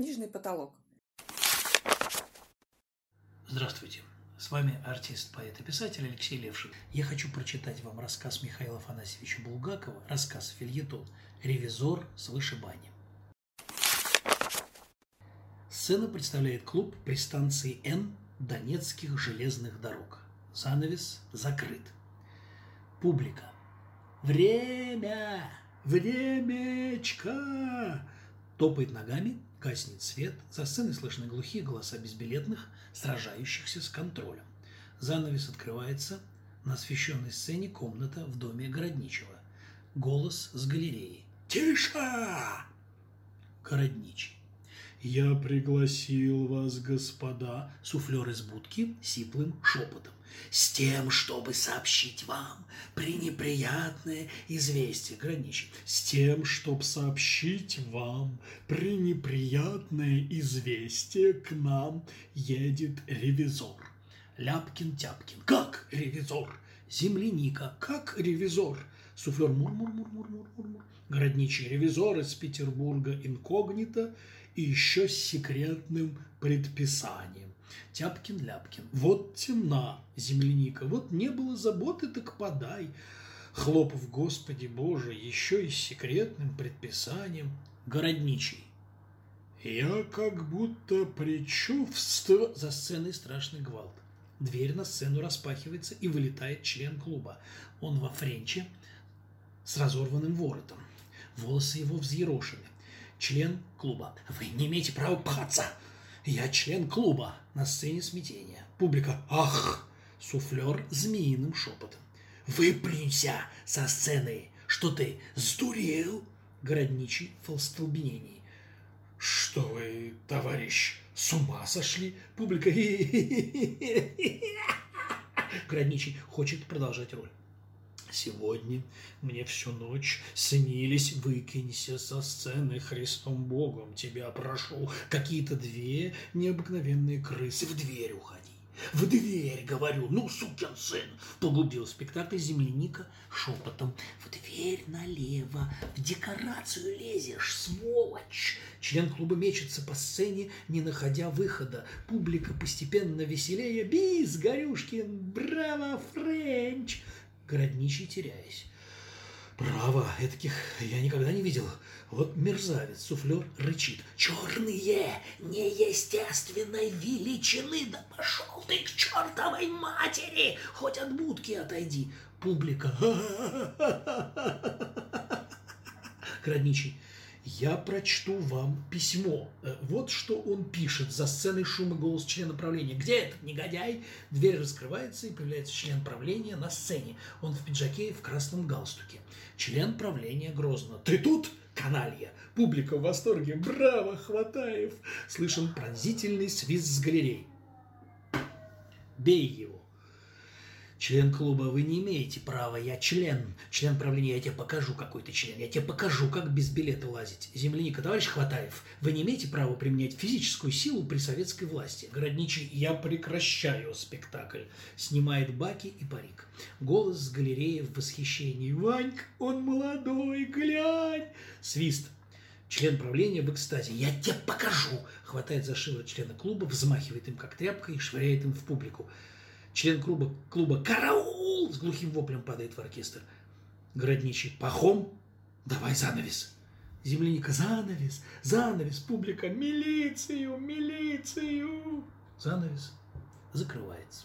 книжный потолок. Здравствуйте. С вами артист, поэт и писатель Алексей Левшин. Я хочу прочитать вам рассказ Михаила Афанасьевича Булгакова, рассказ «Фильетон. Ревизор с вышибанием». Сцена представляет клуб при станции Н Донецких железных дорог. Занавес закрыт. Публика. Время! Времечко! Топает ногами, гаснет свет, за сценой слышны глухие голоса безбилетных, сражающихся с контролем. Занавес открывается, на освещенной сцене комната в доме Городничего. Голос с галереи. «Тише!» Городничий. «Я пригласил вас, господа», суфлер из будки сиплым шепотом, «с тем, чтобы сообщить вам пренеприятное известие, граничит, с тем, чтобы сообщить вам пренеприятное известие, к нам едет ревизор». Ляпкин-тяпкин. «Как ревизор?» Земляника. «Как ревизор?» Суфлер мур-мур-мур-мур-мур-мур. Городничий ревизор из Петербурга инкогнито – и еще с секретным предписанием. Тяпкин-ляпкин. Вот темна земляника, вот не было заботы, так подай. Хлопов, Господи Боже, еще и с секретным предписанием. Городничий. Я как будто предчувствую... За сценой страшный гвалт. Дверь на сцену распахивается, и вылетает член клуба. Он во френче с разорванным воротом. Волосы его взъерошены член клуба. Вы не имеете права пхаться. Я член клуба. На сцене смятения. Публика. Ах! Суфлер змеиным шепотом. Выплюнься со сцены. Что ты, сдурел? Городничий в столбенении. Что вы, товарищ, с ума сошли? Публика. Городничий хочет продолжать роль. Сегодня мне всю ночь снились, выкинься со сцены Христом Богом, тебя прошу. Какие-то две необыкновенные крысы в дверь уходи. В дверь, говорю, ну, сукин сын, погубил спектакль земляника шепотом. В дверь налево, в декорацию лезешь, сволочь. Член клуба мечется по сцене, не находя выхода. Публика постепенно веселее. Бис, Горюшкин, браво, Френч городничий теряясь. Право, этих я никогда не видел. Вот мерзавец, суфлер рычит. Черные, неестественной величины, да пошел ты к чертовой матери, хоть от будки отойди. Публика. Городничий. Я прочту вам письмо. Э, вот что он пишет. За сценой шум голос члена правления. Где этот негодяй? Дверь раскрывается, и появляется член правления на сцене. Он в пиджаке и в красном галстуке. Член правления грозно. Ты тут? Каналья. Публика в восторге. Браво, Хватаев. Слышен пронзительный свист с галерей. Бей его. Член клуба, вы не имеете права, я член. Член правления, я тебе покажу, какой ты член. Я тебе покажу, как без билета лазить. Земляника, товарищ Хватаев, вы не имеете права применять физическую силу при советской власти. Городничий, я прекращаю спектакль. Снимает баки и парик. Голос с галереи в восхищении. Ванька, он молодой, глянь. Свист. Член правления в экстазе. Я тебе покажу. Хватает за шиворот члена клуба, взмахивает им как тряпкой и швыряет им в публику. Член клуба, клуба «Караул!» с глухим воплем падает в оркестр. Городничий «Пахом! Давай занавес!» Земляника «Занавес! Занавес! Публика! Милицию! Милицию!» Занавес закрывается.